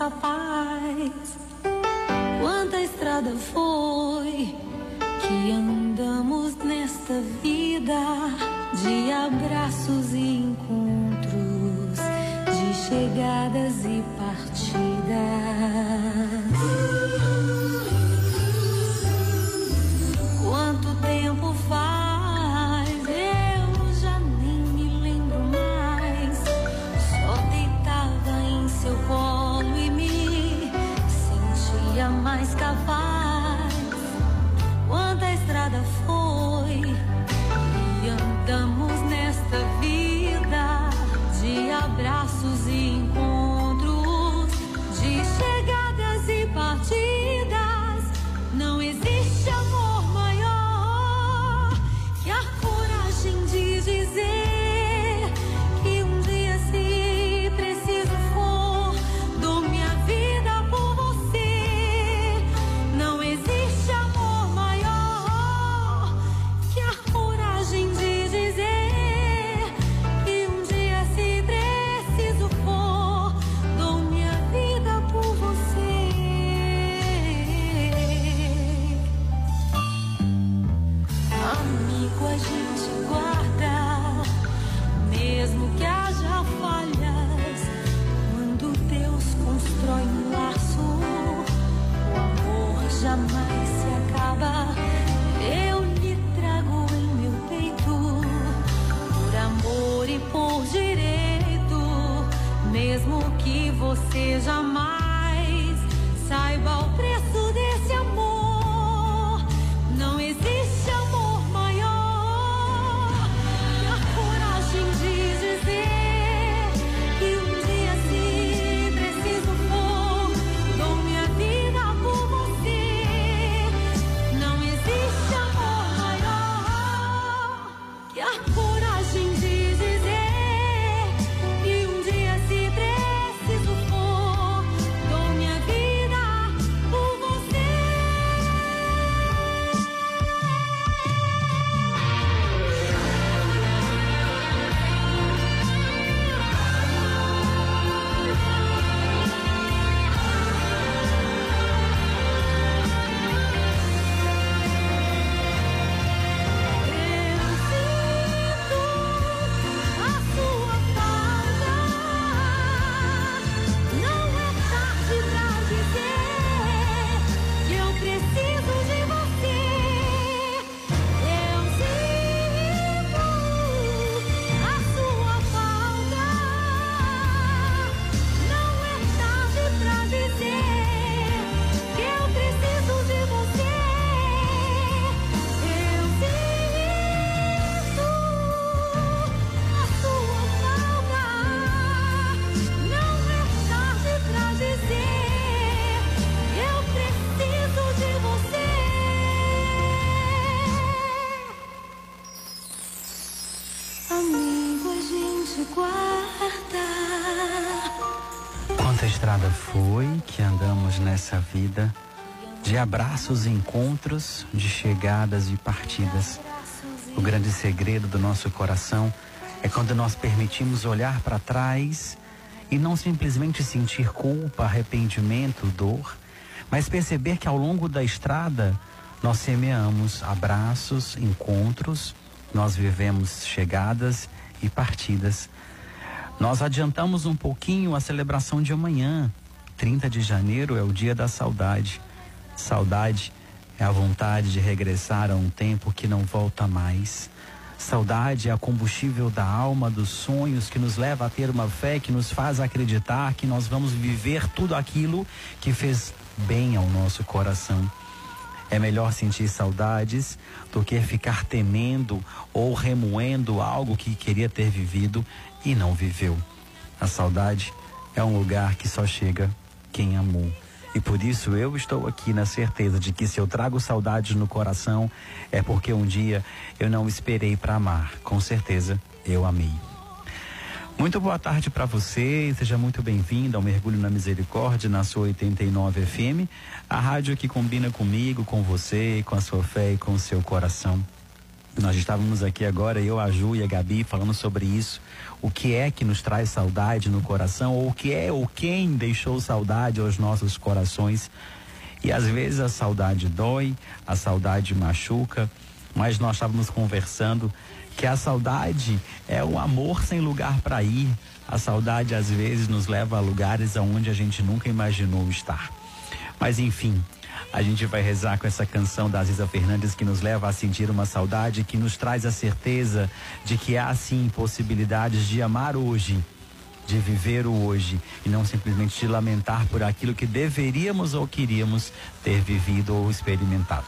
mais capaz. Andamos nessa vida de abraços encontros, de chegadas e partidas. O grande segredo do nosso coração é quando nós permitimos olhar para trás e não simplesmente sentir culpa, arrependimento, dor, mas perceber que ao longo da estrada nós semeamos abraços, encontros, nós vivemos chegadas e partidas. Nós adiantamos um pouquinho a celebração de amanhã. 30 de janeiro é o dia da saudade. Saudade é a vontade de regressar a um tempo que não volta mais. Saudade é a combustível da alma, dos sonhos, que nos leva a ter uma fé que nos faz acreditar que nós vamos viver tudo aquilo que fez bem ao nosso coração. É melhor sentir saudades do que ficar temendo ou remoendo algo que queria ter vivido e não viveu. A saudade é um lugar que só chega quem amou. E por isso eu estou aqui na certeza de que se eu trago saudades no coração é porque um dia eu não esperei para amar. Com certeza eu amei. Muito boa tarde para você, seja muito bem-vindo ao Mergulho na Misericórdia na sua 89 FM, a rádio que combina comigo, com você, com a sua fé e com o seu coração. Nós estávamos aqui agora, eu, a Ju e a Gabi, falando sobre isso. O que é que nos traz saudade no coração, ou o que é ou quem deixou saudade aos nossos corações. E às vezes a saudade dói, a saudade machuca, mas nós estávamos conversando que a saudade é o amor sem lugar para ir. A saudade às vezes nos leva a lugares aonde a gente nunca imaginou estar. Mas enfim, a gente vai rezar com essa canção da Aziza Fernandes que nos leva a sentir uma saudade, que nos traz a certeza de que há sim possibilidades de amar hoje, de viver o hoje e não simplesmente de lamentar por aquilo que deveríamos ou queríamos ter vivido ou experimentado.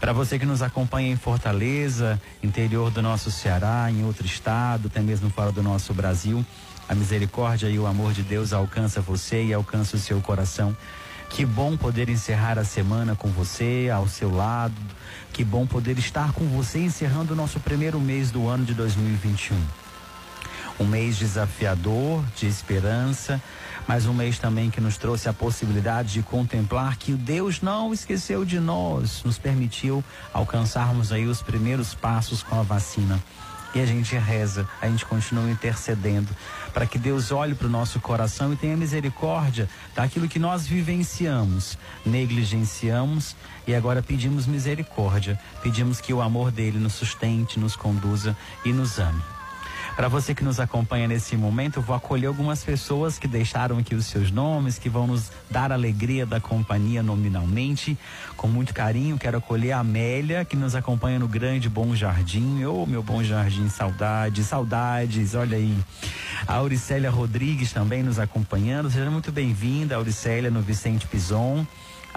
Para você que nos acompanha em Fortaleza, interior do nosso Ceará, em outro estado, até mesmo fora do nosso Brasil, a misericórdia e o amor de Deus alcança você e alcança o seu coração. Que bom poder encerrar a semana com você, ao seu lado. Que bom poder estar com você encerrando o nosso primeiro mês do ano de 2021. Um mês desafiador, de esperança, mas um mês também que nos trouxe a possibilidade de contemplar que o Deus não esqueceu de nós, nos permitiu alcançarmos aí os primeiros passos com a vacina. E a gente reza, a gente continua intercedendo para que Deus olhe para o nosso coração e tenha misericórdia daquilo que nós vivenciamos, negligenciamos e agora pedimos misericórdia. Pedimos que o amor dele nos sustente, nos conduza e nos ame. Para você que nos acompanha nesse momento, eu vou acolher algumas pessoas que deixaram aqui os seus nomes, que vão nos dar alegria da companhia nominalmente. Com muito carinho, quero acolher a Amélia, que nos acompanha no Grande Bom Jardim. Ô, oh, meu Bom Jardim, saudades, saudades, olha aí. A Auricélia Rodrigues também nos acompanhando. Seja muito bem-vinda, Auricélia, no Vicente Pison.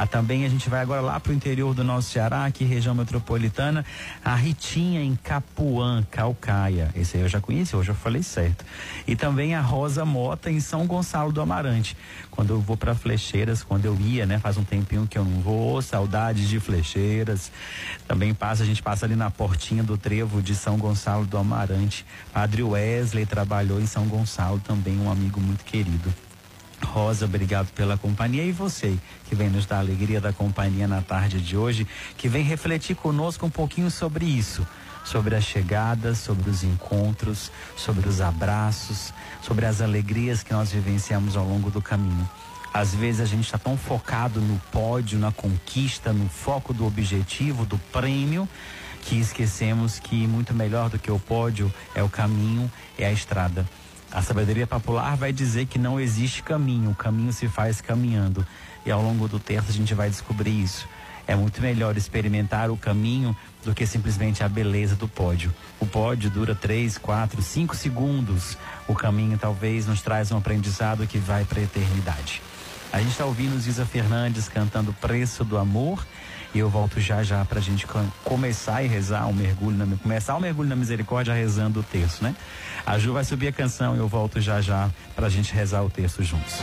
Ah, também a gente vai agora lá para o interior do nosso Ceará, aqui região metropolitana, a Ritinha em Capuã, Calcaia. Esse aí eu já conheci, hoje eu falei certo. E também a Rosa Mota em São Gonçalo do Amarante. Quando eu vou para Flecheiras, quando eu ia, né, faz um tempinho que eu não vou, saudades de Flecheiras. Também passa, a gente passa ali na portinha do trevo de São Gonçalo do Amarante. Padre Wesley trabalhou em São Gonçalo também, um amigo muito querido. Rosa, obrigado pela companhia e você que vem nos dar a alegria da companhia na tarde de hoje, que vem refletir conosco um pouquinho sobre isso, sobre as chegadas, sobre os encontros, sobre os abraços, sobre as alegrias que nós vivenciamos ao longo do caminho. Às vezes a gente está tão focado no pódio, na conquista, no foco do objetivo, do prêmio, que esquecemos que muito melhor do que o pódio é o caminho, é a estrada. A sabedoria popular vai dizer que não existe caminho, o caminho se faz caminhando. E ao longo do texto a gente vai descobrir isso. É muito melhor experimentar o caminho do que simplesmente a beleza do pódio. O pódio dura 3, 4, 5 segundos. O caminho talvez nos traz um aprendizado que vai para a eternidade. A gente está ouvindo Ziza Fernandes cantando Preço do Amor. E eu volto já já para a gente começar e rezar um mergulho na, começar um mergulho na misericórdia rezando o texto, né? A Ju vai subir a canção e eu volto já já para a gente rezar o texto juntos.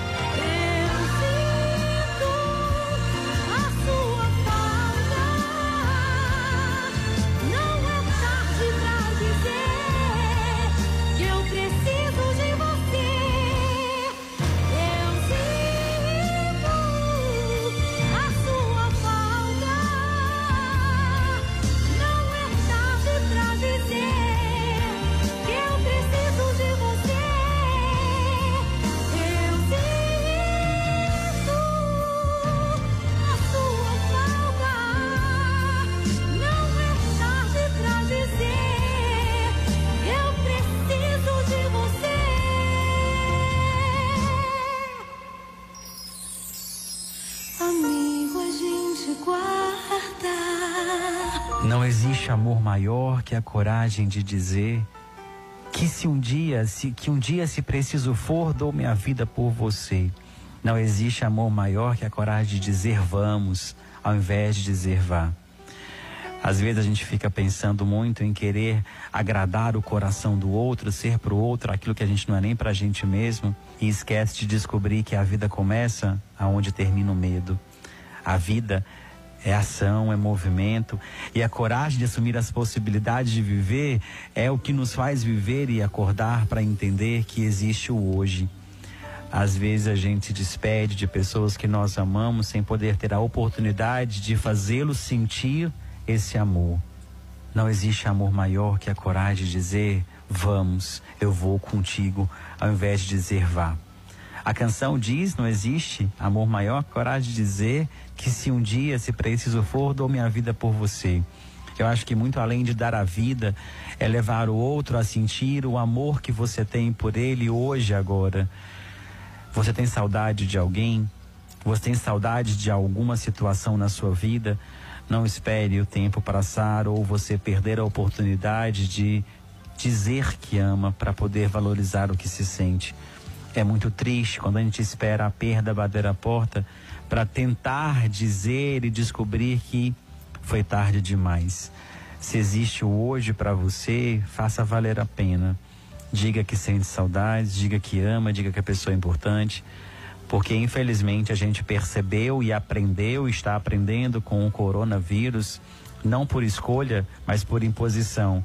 Coragem de dizer que se um dia, se que um dia se preciso for, dou minha vida por você. Não existe amor maior que a coragem de dizer vamos, ao invés de dizer vá. Às vezes a gente fica pensando muito em querer agradar o coração do outro, ser para o outro aquilo que a gente não é nem para a gente mesmo e esquece de descobrir que a vida começa aonde termina o medo. A vida é ação, é movimento. E a coragem de assumir as possibilidades de viver é o que nos faz viver e acordar para entender que existe o hoje. Às vezes a gente se despede de pessoas que nós amamos sem poder ter a oportunidade de fazê-los sentir esse amor. Não existe amor maior que a coragem de dizer vamos, eu vou contigo, ao invés de dizer vá. A canção diz: não existe amor maior coragem de dizer que se um dia, se preciso for, dou minha vida por você. Eu acho que muito além de dar a vida, é levar o outro a sentir o amor que você tem por ele hoje, agora. Você tem saudade de alguém? Você tem saudade de alguma situação na sua vida? Não espere o tempo passar ou você perder a oportunidade de dizer que ama para poder valorizar o que se sente. É muito triste quando a gente espera a perda bater a porta para tentar dizer e descobrir que foi tarde demais. Se existe o hoje para você, faça valer a pena. Diga que sente saudades, diga que ama, diga que a pessoa é importante. Porque infelizmente a gente percebeu e aprendeu, está aprendendo com o coronavírus, não por escolha, mas por imposição,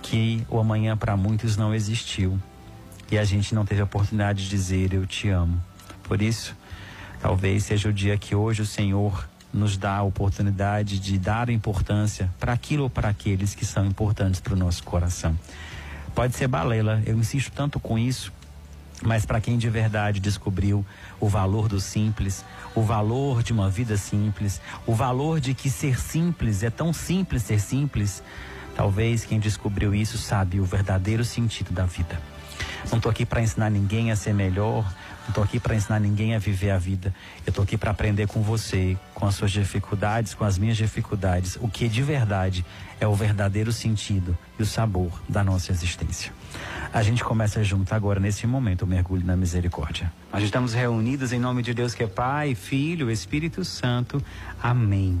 que o amanhã para muitos não existiu. E a gente não teve a oportunidade de dizer eu te amo. Por isso, talvez seja o dia que hoje o Senhor nos dá a oportunidade de dar importância para aquilo ou para aqueles que são importantes para o nosso coração. Pode ser balela, eu insisto tanto com isso, mas para quem de verdade descobriu o valor do simples, o valor de uma vida simples, o valor de que ser simples é tão simples ser simples, talvez quem descobriu isso sabe o verdadeiro sentido da vida. Não estou aqui para ensinar ninguém a ser melhor, não estou aqui para ensinar ninguém a viver a vida. Eu estou aqui para aprender com você, com as suas dificuldades, com as minhas dificuldades, o que de verdade é o verdadeiro sentido e o sabor da nossa existência. A gente começa junto agora, nesse momento, o mergulho na misericórdia. Nós estamos reunidos em nome de Deus que é Pai, Filho, Espírito Santo. Amém.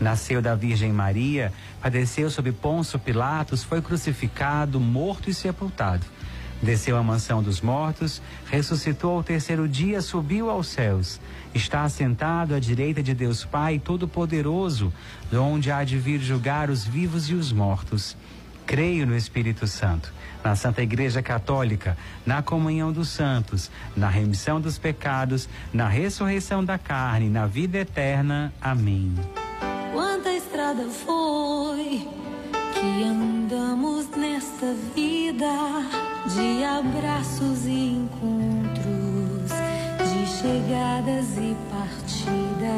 Nasceu da Virgem Maria, padeceu sob Ponço Pilatos, foi crucificado, morto e sepultado. Desceu à mansão dos mortos, ressuscitou ao terceiro dia, subiu aos céus. Está assentado à direita de Deus Pai Todo-Poderoso, onde há de vir julgar os vivos e os mortos. Creio no Espírito Santo, na Santa Igreja Católica, na comunhão dos santos, na remissão dos pecados, na ressurreição da carne, na vida eterna. Amém estrada foi que andamos nesta vida de abraços e encontros, de chegadas e partidas.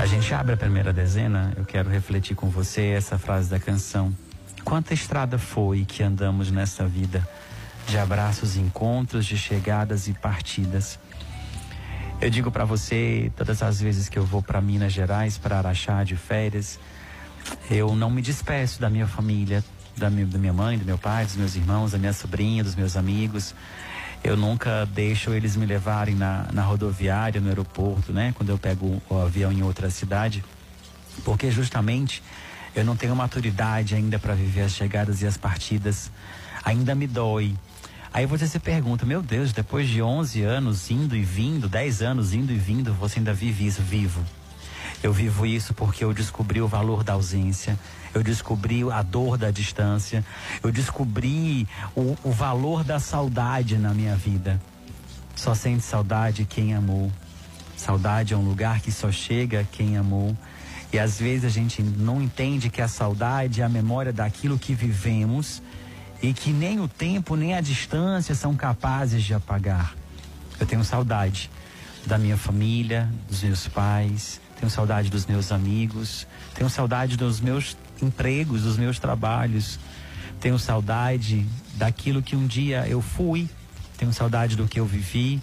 A gente abre a primeira dezena, eu quero refletir com você essa frase da canção. Quanta estrada foi que andamos nessa vida de abraços e encontros, de chegadas e partidas. Eu digo para você, todas as vezes que eu vou para Minas Gerais, para Araxá de férias, eu não me despeço da minha família, da minha, mãe, do meu pai, dos meus irmãos, da minha sobrinha, dos meus amigos. Eu nunca deixo eles me levarem na, na rodoviária, no aeroporto, né? Quando eu pego o avião em outra cidade. Porque justamente eu não tenho maturidade ainda para viver as chegadas e as partidas. Ainda me dói Aí você se pergunta, meu Deus, depois de 11 anos indo e vindo, 10 anos indo e vindo, você ainda vive isso vivo. Eu vivo isso porque eu descobri o valor da ausência, eu descobri a dor da distância, eu descobri o, o valor da saudade na minha vida. Só sente saudade quem amou. Saudade é um lugar que só chega quem amou. E às vezes a gente não entende que a saudade é a memória daquilo que vivemos e que nem o tempo nem a distância são capazes de apagar. Eu tenho saudade da minha família, dos meus pais, tenho saudade dos meus amigos, tenho saudade dos meus empregos, dos meus trabalhos, Tenho saudade daquilo que um dia eu fui. Tenho saudade do que eu vivi.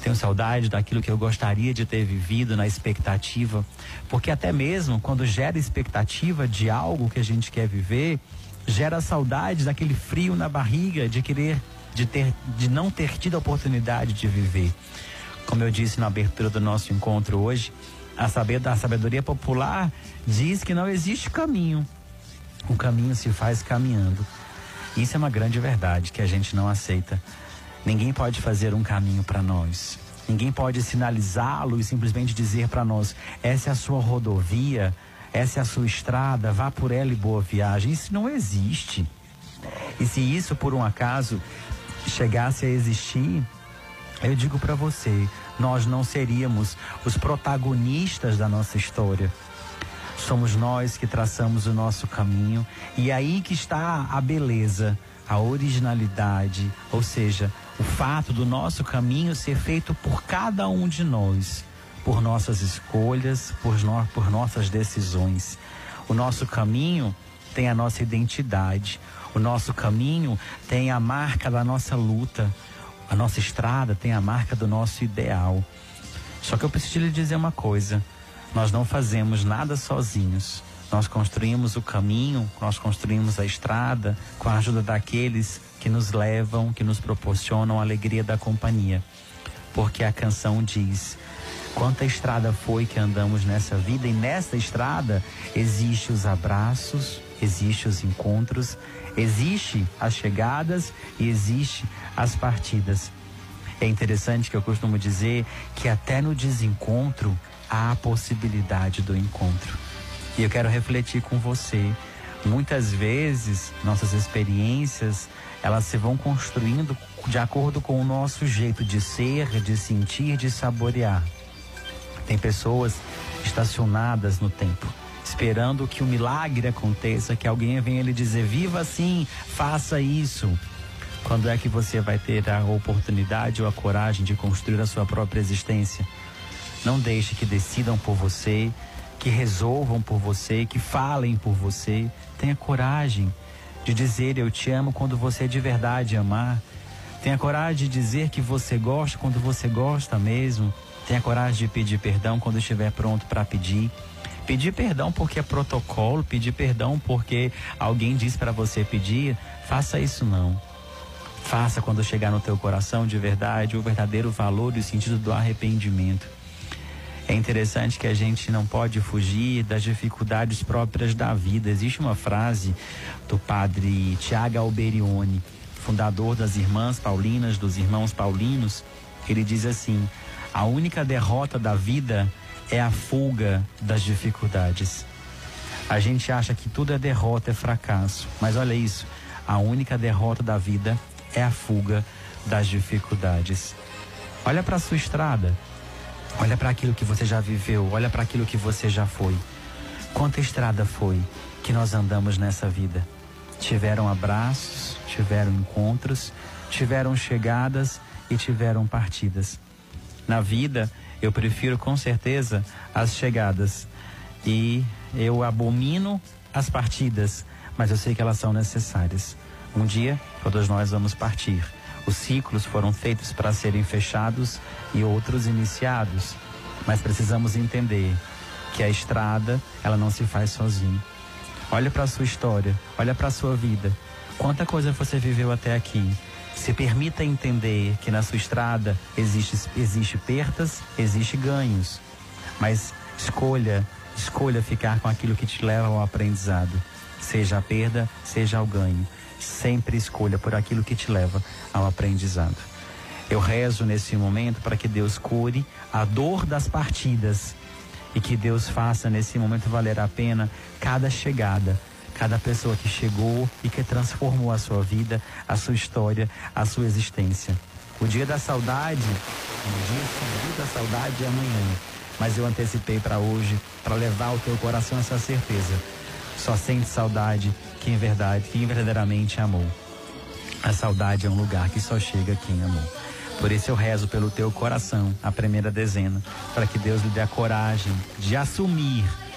Tenho saudade daquilo que eu gostaria de ter vivido na expectativa. Porque até mesmo quando gera expectativa de algo que a gente quer viver, gera saudade daquele frio na barriga de querer, de ter, de não ter tido a oportunidade de viver. Como eu disse na abertura do nosso encontro hoje, a sabedoria popular diz que não existe caminho. O caminho se faz caminhando. Isso é uma grande verdade que a gente não aceita. Ninguém pode fazer um caminho para nós. Ninguém pode sinalizá-lo e simplesmente dizer para nós: essa é a sua rodovia, essa é a sua estrada, vá por ela e boa viagem. Isso não existe. E se isso por um acaso chegasse a existir, eu digo para você, nós não seríamos os protagonistas da nossa história. Somos nós que traçamos o nosso caminho e é aí que está a beleza, a originalidade, ou seja, o fato do nosso caminho ser feito por cada um de nós, por nossas escolhas, por, no, por nossas decisões. O nosso caminho tem a nossa identidade, o nosso caminho tem a marca da nossa luta, a nossa estrada tem a marca do nosso ideal. Só que eu preciso lhe dizer uma coisa: nós não fazemos nada sozinhos. Nós construímos o caminho, nós construímos a estrada com a ajuda daqueles que nos levam, que nos proporcionam a alegria da companhia. Porque a canção diz: quanta estrada foi que andamos nessa vida e nessa estrada existe os abraços, existe os encontros, existe as chegadas e existe as partidas. É interessante que eu costumo dizer que até no desencontro há a possibilidade do encontro. E eu quero refletir com você. Muitas vezes nossas experiências elas se vão construindo de acordo com o nosso jeito de ser, de sentir, de saborear. Tem pessoas estacionadas no tempo, esperando que o milagre aconteça, que alguém venha lhe dizer: viva assim, faça isso. Quando é que você vai ter a oportunidade ou a coragem de construir a sua própria existência? Não deixe que decidam por você, que resolvam por você, que falem por você. Tenha coragem de dizer eu te amo quando você de verdade amar. Tenha coragem de dizer que você gosta quando você gosta mesmo. Tenha coragem de pedir perdão quando estiver pronto para pedir. Pedir perdão porque é protocolo, pedir perdão porque alguém diz para você pedir, faça isso não. Faça quando chegar no teu coração de verdade o verdadeiro valor e o sentido do arrependimento. É interessante que a gente não pode fugir das dificuldades próprias da vida. Existe uma frase do padre Tiago Alberione, fundador das Irmãs Paulinas, dos Irmãos Paulinos. Ele diz assim: a única derrota da vida é a fuga das dificuldades. A gente acha que tudo é derrota, é fracasso. Mas olha isso: a única derrota da vida é a fuga das dificuldades. Olha para a sua estrada. Olha para aquilo que você já viveu, olha para aquilo que você já foi. Quanta estrada foi que nós andamos nessa vida? Tiveram abraços, tiveram encontros, tiveram chegadas e tiveram partidas. Na vida, eu prefiro com certeza as chegadas e eu abomino as partidas, mas eu sei que elas são necessárias. Um dia, todos nós vamos partir. Os ciclos foram feitos para serem fechados e outros iniciados, mas precisamos entender que a estrada, ela não se faz sozinho. Olha para a sua história, olha para a sua vida. Quanta coisa você viveu até aqui. Se permita entender que na sua estrada existe, existe perdas, existe ganhos. Mas escolha, escolha ficar com aquilo que te leva ao aprendizado. Seja a perda, seja o ganho. Sempre escolha por aquilo que te leva ao aprendizado. Eu rezo nesse momento para que Deus cure a dor das partidas e que Deus faça nesse momento valer a pena cada chegada, cada pessoa que chegou e que transformou a sua vida, a sua história, a sua existência. O dia da saudade, o dia da saudade é amanhã, mas eu antecipei para hoje para levar ao teu coração essa certeza. Só sente saudade quem verdade, quem verdadeiramente amou. A saudade é um lugar que só chega quem amou. Por isso eu rezo pelo teu coração, a primeira dezena, para que Deus lhe dê a coragem de assumir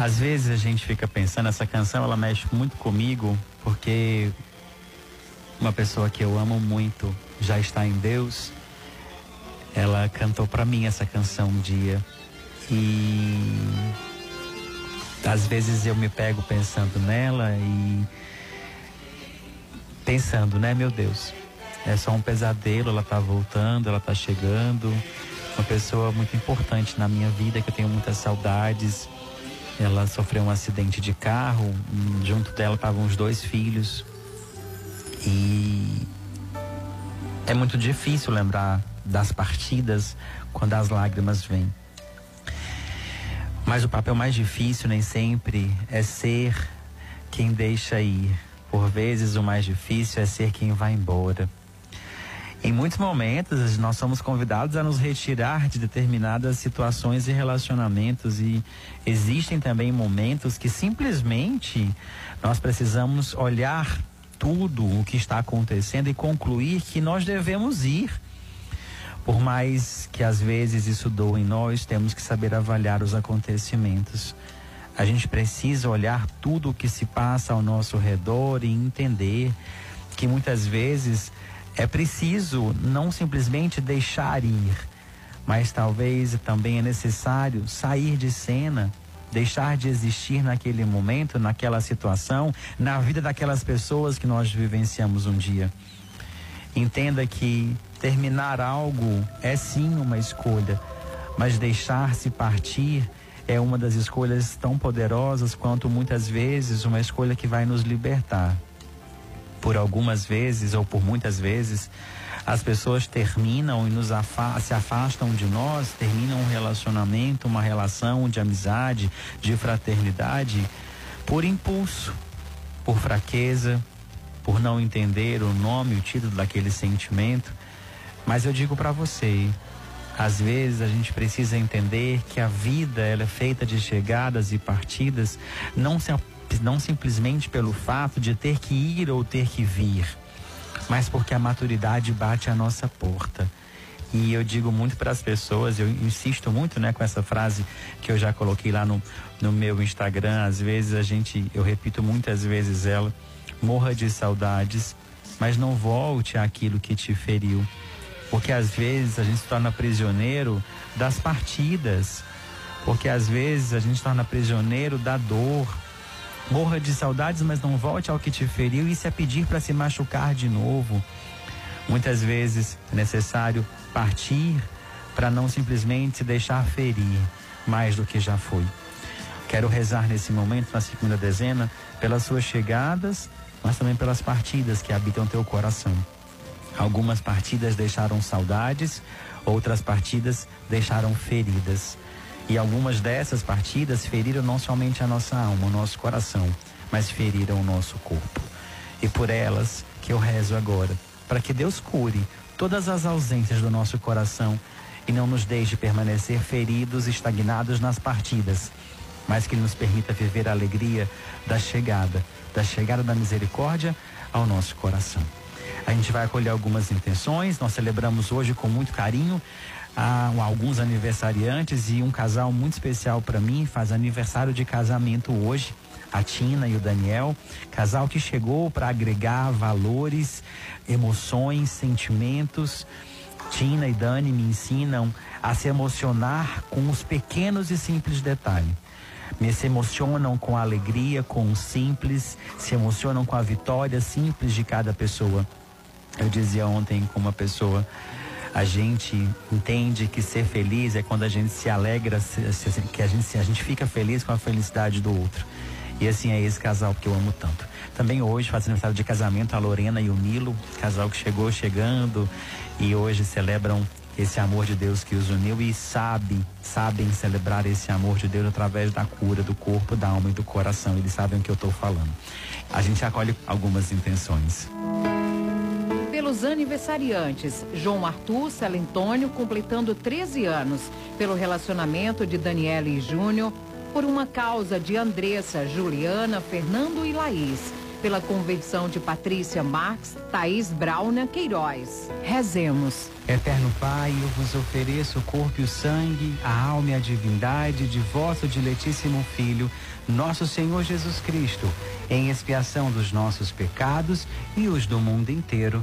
Às vezes a gente fica pensando, essa canção ela mexe muito comigo, porque uma pessoa que eu amo muito já está em Deus. Ela cantou para mim essa canção um dia e às vezes eu me pego pensando nela e pensando, né, meu Deus, é só um pesadelo, ela tá voltando, ela tá chegando. Uma pessoa muito importante na minha vida, que eu tenho muitas saudades. Ela sofreu um acidente de carro, junto dela estavam os dois filhos. E é muito difícil lembrar das partidas quando as lágrimas vêm. Mas o papel mais difícil nem sempre é ser quem deixa ir. Por vezes o mais difícil é ser quem vai embora. Em muitos momentos nós somos convidados a nos retirar de determinadas situações e relacionamentos e existem também momentos que simplesmente nós precisamos olhar tudo o que está acontecendo e concluir que nós devemos ir por mais que às vezes isso doa em nós, temos que saber avaliar os acontecimentos. A gente precisa olhar tudo o que se passa ao nosso redor e entender que muitas vezes é preciso não simplesmente deixar ir, mas talvez também é necessário sair de cena, deixar de existir naquele momento, naquela situação, na vida daquelas pessoas que nós vivenciamos um dia. Entenda que terminar algo é sim uma escolha, mas deixar-se partir é uma das escolhas tão poderosas quanto muitas vezes uma escolha que vai nos libertar. Por algumas vezes ou por muitas vezes, as pessoas terminam e nos afa se afastam de nós, terminam um relacionamento, uma relação de amizade, de fraternidade, por impulso, por fraqueza, por não entender o nome, o título daquele sentimento. Mas eu digo para você, às vezes a gente precisa entender que a vida ela é feita de chegadas e partidas, não, se, não simplesmente pelo fato de ter que ir ou ter que vir, mas porque a maturidade bate à nossa porta. E eu digo muito para as pessoas, eu insisto muito né, com essa frase que eu já coloquei lá no, no meu Instagram. Às vezes a gente, eu repito muitas vezes ela morra de saudades, mas não volte àquilo que te feriu. Porque às vezes a gente se torna prisioneiro das partidas, porque às vezes a gente se torna prisioneiro da dor. Morra de saudades, mas não volte ao que te feriu. Isso é pedir para se machucar de novo. Muitas vezes é necessário partir para não simplesmente se deixar ferir mais do que já foi. Quero rezar nesse momento, na segunda dezena, pelas suas chegadas mas também pelas partidas que habitam teu coração. Algumas partidas deixaram saudades, outras partidas deixaram feridas. E algumas dessas partidas feriram não somente a nossa alma, o nosso coração, mas feriram o nosso corpo. E por elas que eu rezo agora, para que Deus cure todas as ausências do nosso coração e não nos deixe permanecer feridos, estagnados nas partidas, mas que Ele nos permita viver a alegria da chegada, da chegada da misericórdia ao nosso coração. A gente vai acolher algumas intenções, nós celebramos hoje com muito carinho a, alguns aniversariantes e um casal muito especial para mim faz aniversário de casamento hoje a Tina e o Daniel, casal que chegou para agregar valores, emoções, sentimentos. Tina e Dani me ensinam a se emocionar com os pequenos e simples detalhes. Me se emocionam com a alegria, com o simples, se emocionam com a vitória simples de cada pessoa. Eu dizia ontem com uma pessoa, a gente entende que ser feliz é quando a gente se alegra, que a gente, a gente fica feliz com a felicidade do outro. E assim é esse casal que eu amo tanto. Também hoje faz aniversário de casamento a Lorena e o Nilo, casal que chegou chegando e hoje celebram esse amor de Deus que os uniu e sabe, sabem celebrar esse amor de Deus através da cura do corpo, da alma e do coração. Eles sabem o que eu estou falando. A gente acolhe algumas intenções. Pelos aniversariantes, João Arthur Celentônio completando 13 anos. Pelo relacionamento de Daniela e Júnior, por uma causa de Andressa, Juliana, Fernando e Laís. Pela convenção de Patrícia Marques, Thaís Brauna Queiroz. Rezemos. Eterno Pai, eu vos ofereço o corpo e o sangue, a alma e a divindade de vosso diletíssimo Filho, nosso Senhor Jesus Cristo, em expiação dos nossos pecados e os do mundo inteiro.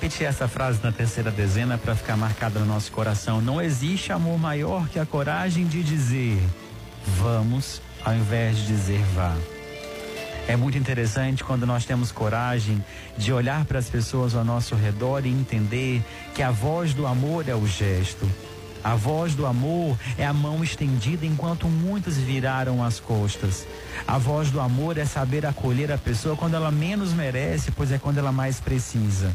repetir essa frase na terceira dezena para ficar marcada no nosso coração. Não existe amor maior que a coragem de dizer vamos ao invés de dizer vá. É muito interessante quando nós temos coragem de olhar para as pessoas ao nosso redor e entender que a voz do amor é o gesto. A voz do amor é a mão estendida enquanto muitos viraram as costas. A voz do amor é saber acolher a pessoa quando ela menos merece, pois é quando ela mais precisa.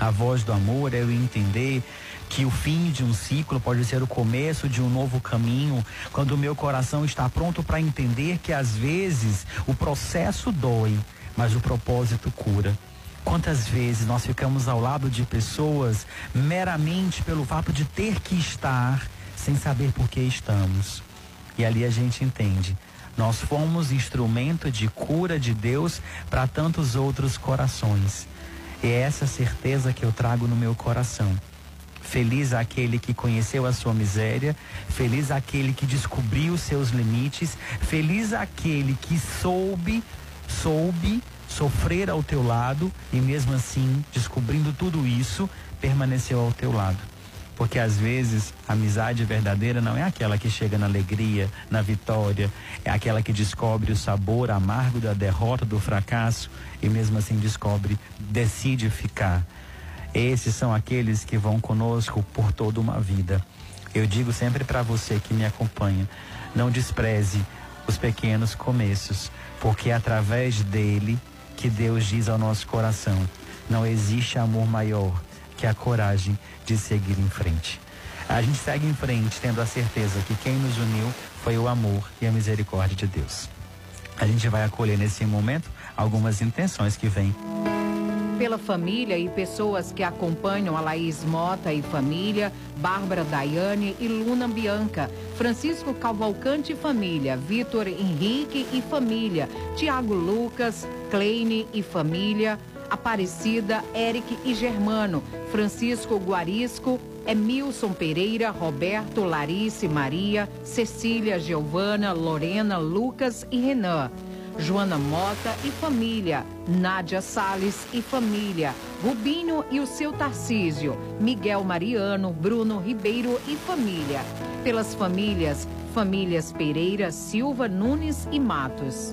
A voz do amor é eu entender que o fim de um ciclo pode ser o começo de um novo caminho, quando o meu coração está pronto para entender que às vezes o processo dói, mas o propósito cura. Quantas vezes nós ficamos ao lado de pessoas meramente pelo fato de ter que estar, sem saber por que estamos. E ali a gente entende. Nós fomos instrumento de cura de Deus para tantos outros corações. É essa certeza que eu trago no meu coração. Feliz aquele que conheceu a sua miséria, feliz aquele que descobriu seus limites, feliz aquele que soube, soube sofrer ao teu lado e mesmo assim, descobrindo tudo isso, permaneceu ao teu lado. Porque às vezes a amizade verdadeira não é aquela que chega na alegria, na vitória, é aquela que descobre o sabor amargo da derrota, do fracasso e mesmo assim descobre, decide ficar. Esses são aqueles que vão conosco por toda uma vida. Eu digo sempre para você que me acompanha, não despreze os pequenos começos, porque é através dele que Deus diz ao nosso coração: não existe amor maior que é a coragem de seguir em frente. A gente segue em frente tendo a certeza que quem nos uniu foi o amor e a misericórdia de Deus. A gente vai acolher nesse momento algumas intenções que vêm pela família e pessoas que acompanham a Laís Mota e família, Bárbara Daiane e Luna Bianca, Francisco Cavalcante e família, Vitor Henrique e família, Tiago Lucas, Kleine e família, Aparecida, Eric e Germano, Francisco Guarisco, Emilson Pereira, Roberto, Larice, Maria, Cecília, Giovana, Lorena, Lucas e Renan. Joana Mota e família, Nádia Sales e família, Rubinho e o seu Tarcísio, Miguel Mariano, Bruno Ribeiro e família. Pelas famílias, famílias Pereira, Silva, Nunes e Matos.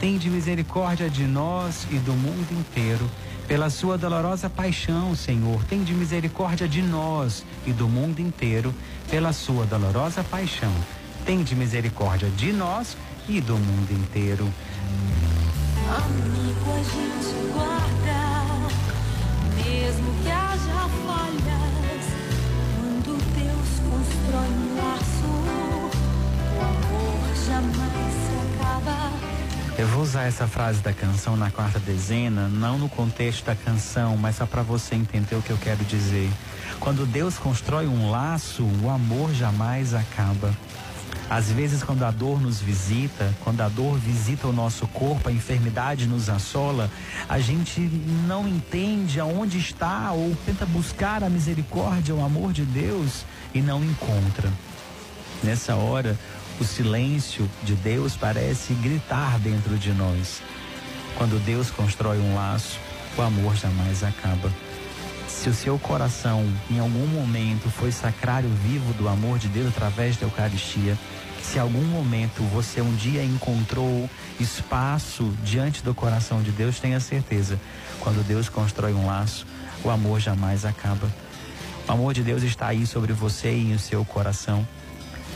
Tende misericórdia de nós e do mundo inteiro pela sua dolorosa paixão, Senhor. Tende misericórdia de nós e do mundo inteiro pela sua dolorosa paixão. Tende misericórdia de nós e do mundo inteiro. Amigo, a gente guarda mesmo que haja falhas, quando Deus constrói um laço, o amor jamais se acaba. Eu vou usar essa frase da canção na quarta dezena, não no contexto da canção, mas só para você entender o que eu quero dizer. Quando Deus constrói um laço, o amor jamais acaba. Às vezes, quando a dor nos visita, quando a dor visita o nosso corpo, a enfermidade nos assola, a gente não entende aonde está ou tenta buscar a misericórdia, o amor de Deus e não encontra. Nessa hora, o silêncio de Deus parece gritar dentro de nós. Quando Deus constrói um laço, o amor jamais acaba. Se o seu coração em algum momento foi sacrário vivo do amor de Deus através da Eucaristia, se algum momento você um dia encontrou espaço diante do coração de Deus, tenha certeza, quando Deus constrói um laço, o amor jamais acaba. O amor de Deus está aí sobre você e no seu coração.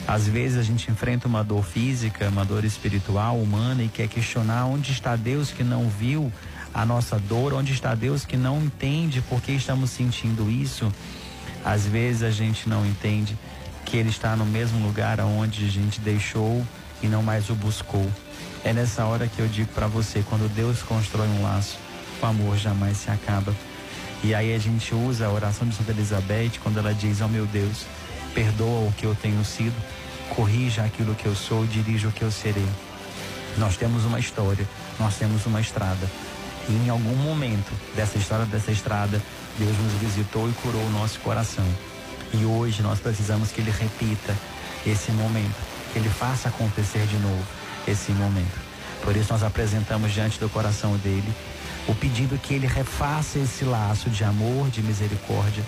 Às vezes a gente enfrenta uma dor física, uma dor espiritual, humana e quer questionar onde está Deus que não viu a nossa dor, onde está Deus que não entende por que estamos sentindo isso. Às vezes a gente não entende que Ele está no mesmo lugar aonde a gente deixou e não mais o buscou. É nessa hora que eu digo para você, quando Deus constrói um laço, o amor jamais se acaba. E aí a gente usa a oração de Santa Elizabeth quando ela diz: "Oh meu Deus, perdoa o que eu tenho sido, corrija aquilo que eu sou e dirija o que eu serei". Nós temos uma história, nós temos uma estrada. E em algum momento dessa história dessa estrada, Deus nos visitou e curou o nosso coração. E hoje nós precisamos que Ele repita esse momento, que Ele faça acontecer de novo esse momento. Por isso nós apresentamos diante do coração dele o pedido que Ele refaça esse laço de amor, de misericórdia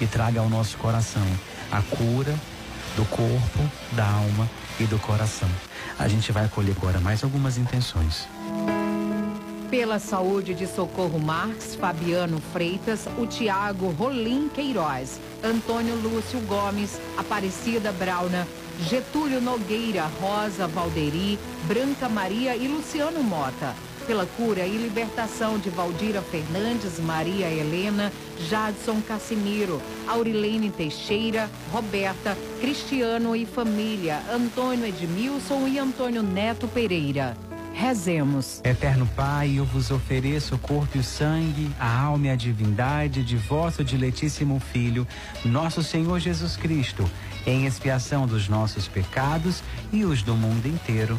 e traga ao nosso coração a cura do corpo, da alma e do coração. A gente vai acolher agora mais algumas intenções. Pela saúde de Socorro Marques, Fabiano Freitas, o Tiago Rolim Queiroz, Antônio Lúcio Gomes, Aparecida Brauna, Getúlio Nogueira, Rosa Valderi, Branca Maria e Luciano Mota. Pela cura e libertação de Valdira Fernandes, Maria Helena, Jadson Cassimiro, Aurilene Teixeira, Roberta, Cristiano e família, Antônio Edmilson e Antônio Neto Pereira Rezemos. Eterno Pai, eu vos ofereço o corpo e o sangue, a alma e a divindade de vosso diletíssimo Filho, nosso Senhor Jesus Cristo, em expiação dos nossos pecados e os do mundo inteiro.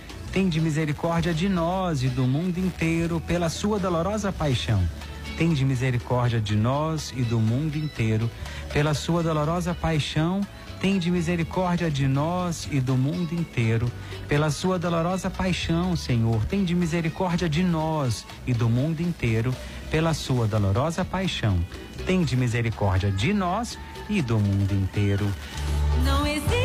Tende misericórdia de nós e do mundo inteiro, pela sua dolorosa paixão. Tende misericórdia de nós e do mundo inteiro, pela sua dolorosa paixão Tende misericórdia de nós e do mundo inteiro. Pela sua dolorosa paixão, Senhor, tende misericórdia de nós e do mundo inteiro. Pela sua dolorosa paixão, tende misericórdia de nós e do mundo inteiro. Não existe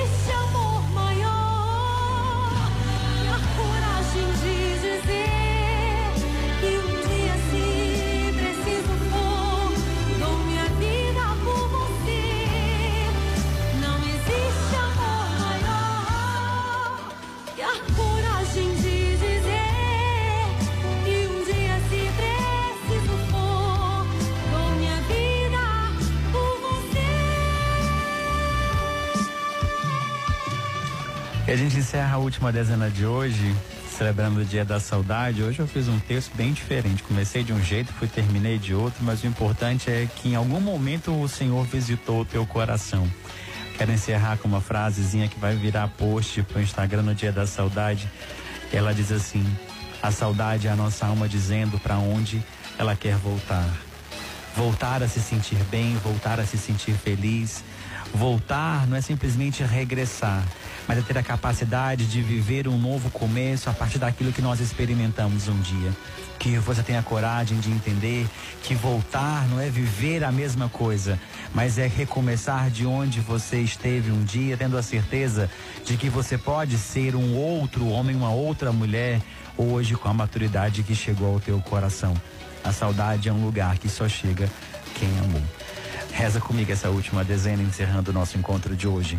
a gente encerra a última dezena de hoje, celebrando o Dia da Saudade. Hoje eu fiz um texto bem diferente. Comecei de um jeito, fui terminei de outro, mas o importante é que em algum momento o Senhor visitou o teu coração. Quero encerrar com uma frasezinha que vai virar post pro Instagram no Dia da Saudade. Ela diz assim: A saudade é a nossa alma dizendo para onde ela quer voltar. Voltar a se sentir bem, voltar a se sentir feliz. Voltar não é simplesmente regressar, mas é ter a capacidade de viver um novo começo a partir daquilo que nós experimentamos um dia. Que você tenha coragem de entender que voltar não é viver a mesma coisa, mas é recomeçar de onde você esteve um dia, tendo a certeza de que você pode ser um outro homem, uma outra mulher, hoje com a maturidade que chegou ao teu coração. A saudade é um lugar que só chega quem amou. Reza comigo essa última dezena, encerrando o nosso encontro de hoje.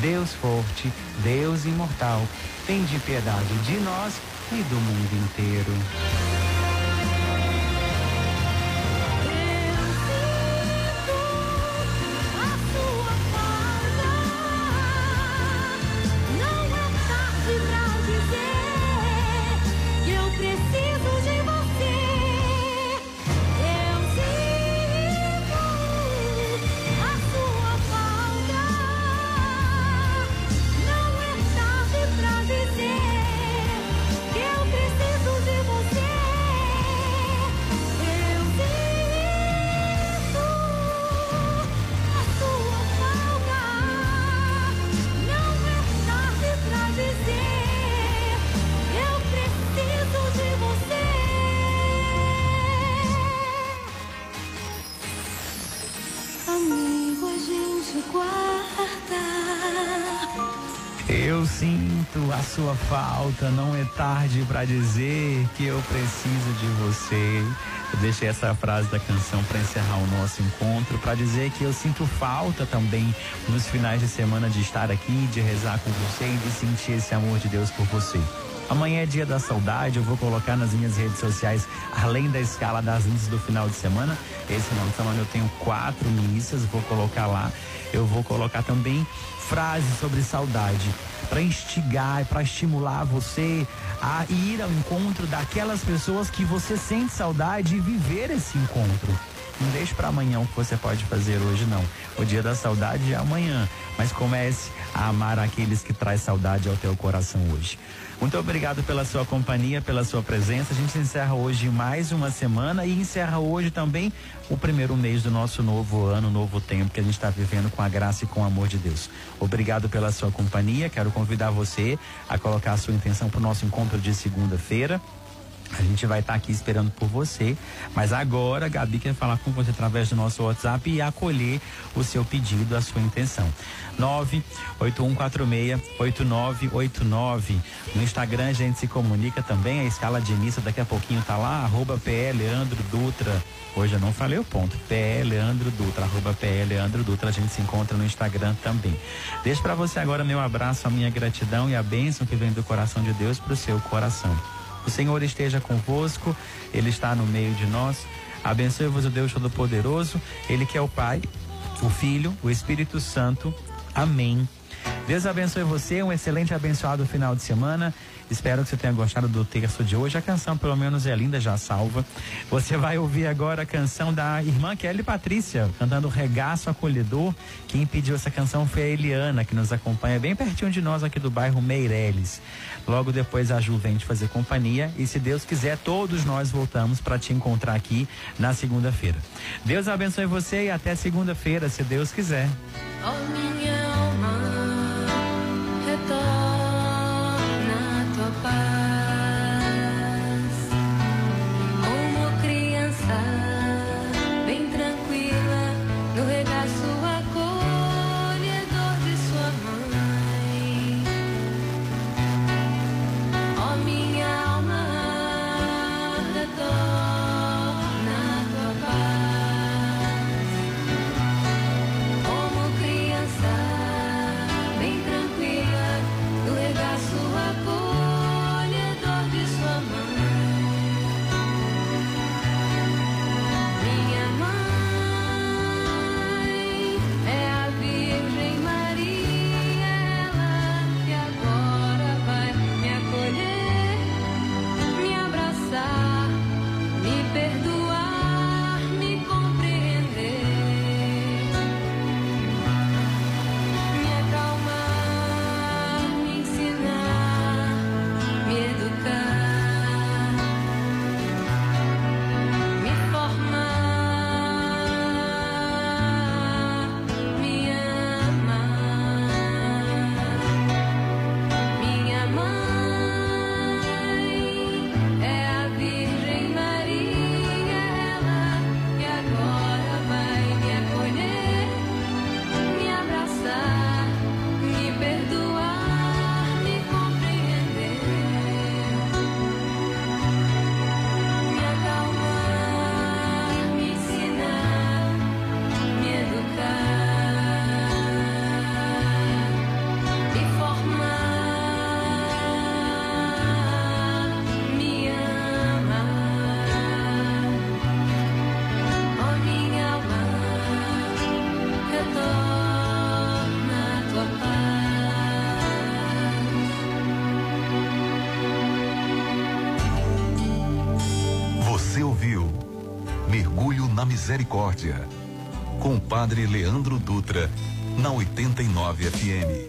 Deus Forte, Deus Imortal. Tende piedade de nós e do mundo inteiro. Falta, não é tarde para dizer que eu preciso de você. Eu deixei essa frase da canção para encerrar o nosso encontro, para dizer que eu sinto falta também nos finais de semana de estar aqui, de rezar com você e de sentir esse amor de Deus por você. Amanhã é dia da saudade, eu vou colocar nas minhas redes sociais, além da escala das missas do final de semana. Esse final de semana eu tenho quatro missas, vou colocar lá. Eu vou colocar também frases sobre saudade para instigar para estimular você a ir ao encontro daquelas pessoas que você sente saudade e viver esse encontro. Não deixe para amanhã o que você pode fazer hoje, não. O dia da saudade é amanhã, mas comece a amar aqueles que traz saudade ao teu coração hoje. Muito obrigado pela sua companhia, pela sua presença. A gente encerra hoje mais uma semana e encerra hoje também o primeiro mês do nosso novo ano, novo tempo que a gente está vivendo com a graça e com o amor de Deus. Obrigado pela sua companhia. Quero convidar você a colocar a sua intenção para o nosso encontro de segunda-feira. A gente vai estar aqui esperando por você. Mas agora, a Gabi quer falar com você através do nosso WhatsApp e acolher o seu pedido, a sua intenção. 981468989. No Instagram a gente se comunica também. A escala de missa daqui a pouquinho tá lá, arroba Leandro Dutra. Hoje eu não falei o ponto. PE Leandro Dutra, arroba PE Leandro Dutra. A gente se encontra no Instagram também. Deixo para você agora meu abraço, a minha gratidão e a bênção que vem do coração de Deus para o seu coração. O Senhor esteja convosco, Ele está no meio de nós. Abençoe-vos o Deus Todo-Poderoso, Ele que é o Pai, o Filho, o Espírito Santo. Amém. Deus abençoe você, um excelente abençoado final de semana. Espero que você tenha gostado do texto de hoje. A canção, pelo menos, é linda, já salva. Você vai ouvir agora a canção da irmã Kelly Patrícia, cantando Regaço Acolhedor. Quem pediu essa canção foi a Eliana, que nos acompanha bem pertinho de nós aqui do bairro Meireles. Logo depois a Ju vem te fazer companhia e se Deus quiser, todos nós voltamos para te encontrar aqui na segunda-feira. Deus abençoe você e até segunda-feira, se Deus quiser. Oh, minha Misericórdia com o Padre Leandro Dutra, na 89 FM.